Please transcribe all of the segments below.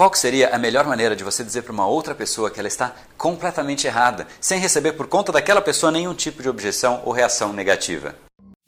Qual seria a melhor maneira de você dizer para uma outra pessoa que ela está completamente errada, sem receber por conta daquela pessoa nenhum tipo de objeção ou reação negativa?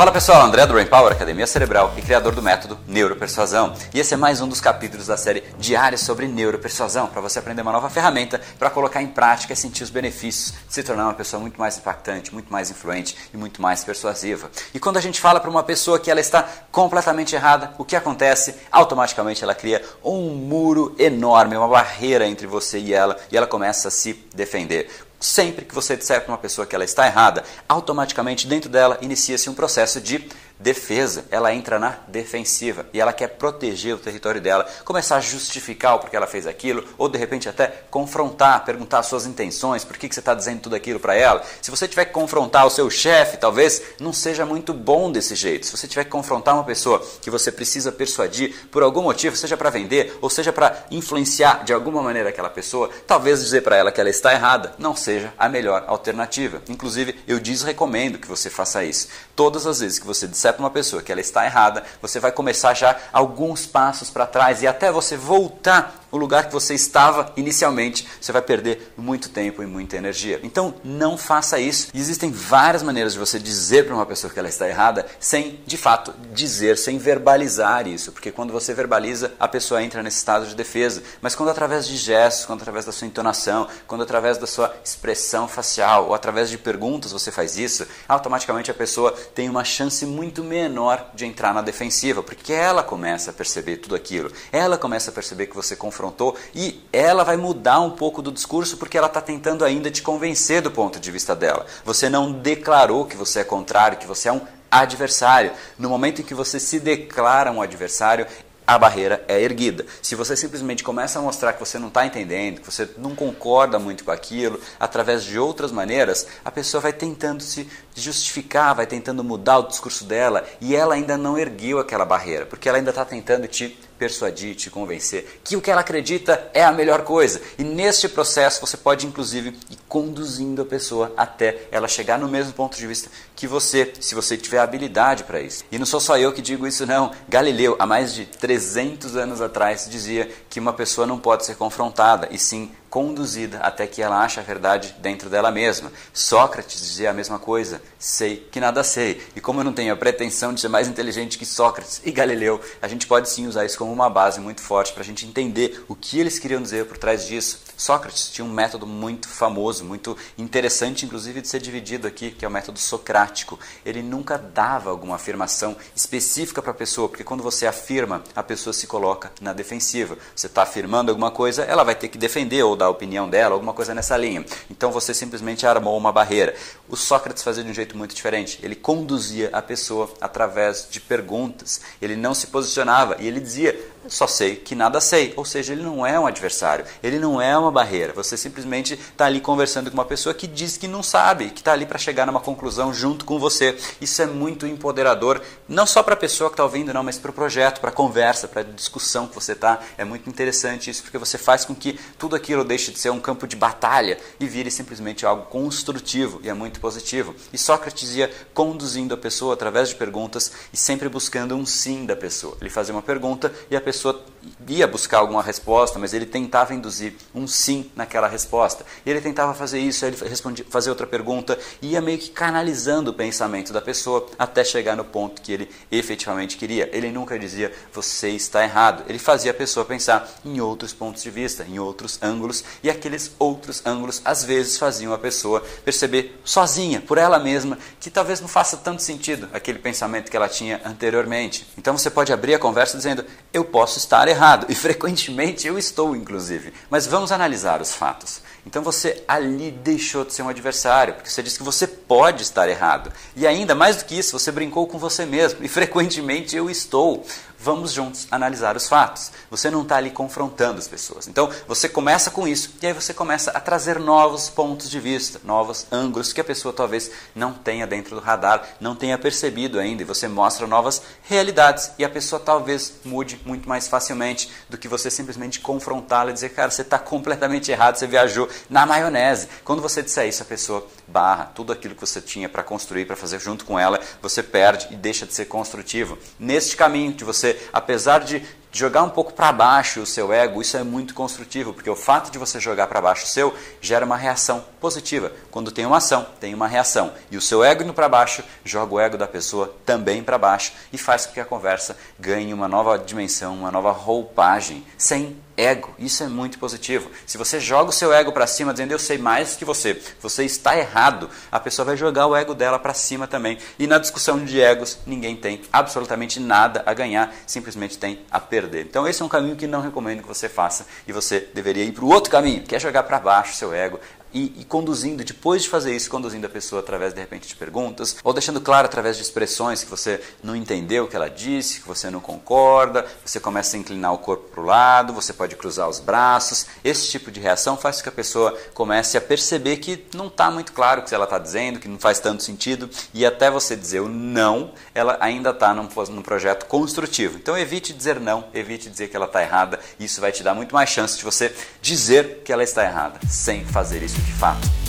Fala pessoal, André do Brain Power, Academia Cerebral e criador do método Neuropersuasão. E esse é mais um dos capítulos da série Diários sobre Neuropersuasão, para você aprender uma nova ferramenta para colocar em prática e sentir os benefícios de se tornar uma pessoa muito mais impactante, muito mais influente e muito mais persuasiva. E quando a gente fala para uma pessoa que ela está completamente errada, o que acontece? Automaticamente ela cria um muro enorme, uma barreira entre você e ela, e ela começa a se defender. Sempre que você disser para uma pessoa que ela está errada, automaticamente dentro dela inicia-se um processo de defesa, ela entra na defensiva e ela quer proteger o território dela, começar a justificar o porquê ela fez aquilo, ou de repente até confrontar, perguntar suas intenções, por que, que você está dizendo tudo aquilo para ela. Se você tiver que confrontar o seu chefe, talvez não seja muito bom desse jeito. Se você tiver que confrontar uma pessoa que você precisa persuadir por algum motivo, seja para vender ou seja para influenciar de alguma maneira aquela pessoa, talvez dizer para ela que ela está errada não seja a melhor alternativa. Inclusive, eu desrecomendo que você faça isso. Todas as vezes que você disser para uma pessoa que ela está errada, você vai começar já alguns passos para trás e até você voltar o lugar que você estava inicialmente, você vai perder muito tempo e muita energia. Então, não faça isso. E existem várias maneiras de você dizer para uma pessoa que ela está errada sem, de fato, dizer, sem verbalizar isso. Porque quando você verbaliza, a pessoa entra nesse estado de defesa. Mas quando através de gestos, quando através da sua entonação, quando através da sua expressão facial ou através de perguntas você faz isso, automaticamente a pessoa tem uma chance muito menor de entrar na defensiva, porque ela começa a perceber tudo aquilo. Ela começa a perceber que você confronta confrontou e ela vai mudar um pouco do discurso porque ela está tentando ainda te convencer do ponto de vista dela. Você não declarou que você é contrário, que você é um adversário. No momento em que você se declara um adversário, a barreira é erguida. Se você simplesmente começa a mostrar que você não está entendendo, que você não concorda muito com aquilo, através de outras maneiras, a pessoa vai tentando se justificar, vai tentando mudar o discurso dela e ela ainda não ergueu aquela barreira, porque ela ainda está tentando te persuadir, te convencer que o que ela acredita é a melhor coisa. E neste processo você pode inclusive ir conduzindo a pessoa até ela chegar no mesmo ponto de vista que você, se você tiver habilidade para isso. E não sou só eu que digo isso não. Galileu, há mais de 300 anos atrás, dizia que uma pessoa não pode ser confrontada, e sim conduzida até que ela ache a verdade dentro dela mesma. Sócrates dizia a mesma coisa: sei que nada sei. E como eu não tenho a pretensão de ser mais inteligente que Sócrates e Galileu, a gente pode sim usar isso como uma base muito forte para a gente entender o que eles queriam dizer por trás disso. Sócrates tinha um método muito famoso, muito interessante, inclusive de ser dividido aqui, que é o método socrático. Ele nunca dava alguma afirmação específica para a pessoa, porque quando você afirma, a pessoa se coloca na defensiva. Você está afirmando alguma coisa, ela vai ter que defender ou dar a opinião dela, alguma coisa nessa linha. Então você simplesmente armou uma barreira. O Sócrates fazia de um jeito muito diferente. Ele conduzia a pessoa através de perguntas. Ele não se posicionava e ele dizia: só sei que nada sei. Ou seja, ele não é um adversário, ele não é uma barreira. Você simplesmente está ali conversando com uma pessoa que diz que não sabe, que está ali para chegar numa conclusão junto com você. Isso é muito empoderador, não só para a pessoa que está ouvindo, não, mas para o projeto, para a conversa, para a discussão que você está. É muito interessante isso, porque você faz com que tudo aquilo deixe de ser um campo de batalha e vire simplesmente algo construtivo e é muito positivo. E Sócrates ia conduzindo a pessoa através de perguntas e sempre buscando um sim da pessoa. Ele fazia uma pergunta e a pessoa pessoa ia buscar alguma resposta, mas ele tentava induzir um sim naquela resposta. Ele tentava fazer isso, ele respondia, fazer outra pergunta, e ia meio que canalizando o pensamento da pessoa até chegar no ponto que ele efetivamente queria. Ele nunca dizia você está errado. Ele fazia a pessoa pensar em outros pontos de vista, em outros ângulos, e aqueles outros ângulos às vezes faziam a pessoa perceber sozinha, por ela mesma, que talvez não faça tanto sentido aquele pensamento que ela tinha anteriormente. Então você pode abrir a conversa dizendo eu posso posso estar errado. E frequentemente eu estou, inclusive. Mas vamos analisar os fatos. Então você ali deixou de ser um adversário, porque você disse que você pode estar errado. E ainda mais do que isso, você brincou com você mesmo. E frequentemente eu estou vamos juntos analisar os fatos. Você não está ali confrontando as pessoas. Então você começa com isso e aí você começa a trazer novos pontos de vista, novos ângulos que a pessoa talvez não tenha dentro do radar, não tenha percebido ainda. E você mostra novas realidades e a pessoa talvez mude muito mais facilmente do que você simplesmente confrontá-la e dizer, cara, você está completamente errado, você viajou na maionese. Quando você disser isso, a pessoa barra tudo aquilo que você tinha para construir, para fazer junto com ela, você perde e deixa de ser construtivo. Neste caminho de você apesar de jogar um pouco para baixo o seu ego, isso é muito construtivo, porque o fato de você jogar para baixo o seu gera uma reação positiva. Quando tem uma ação, tem uma reação. E o seu ego indo para baixo joga o ego da pessoa também para baixo e faz com que a conversa ganhe uma nova dimensão, uma nova roupagem, sem ego. Isso é muito positivo. Se você joga o seu ego para cima dizendo eu sei mais que você, você está errado, a pessoa vai jogar o ego dela para cima também. E na discussão de egos, ninguém tem absolutamente nada a ganhar, simplesmente tem a perder. Então esse é um caminho que não recomendo que você faça e você deveria ir para o outro caminho, que é jogar para baixo o seu ego, e, e, conduzindo, depois de fazer isso, conduzindo a pessoa através de repente de perguntas, ou deixando claro através de expressões que você não entendeu o que ela disse, que você não concorda, você começa a inclinar o corpo para o lado, você pode cruzar os braços. Esse tipo de reação faz com que a pessoa comece a perceber que não está muito claro o que ela está dizendo, que não faz tanto sentido, e até você dizer o não, ela ainda está num, num projeto construtivo. Então evite dizer não, evite dizer que ela está errada, isso vai te dar muito mais chance de você dizer que ela está errada, sem fazer isso de fato.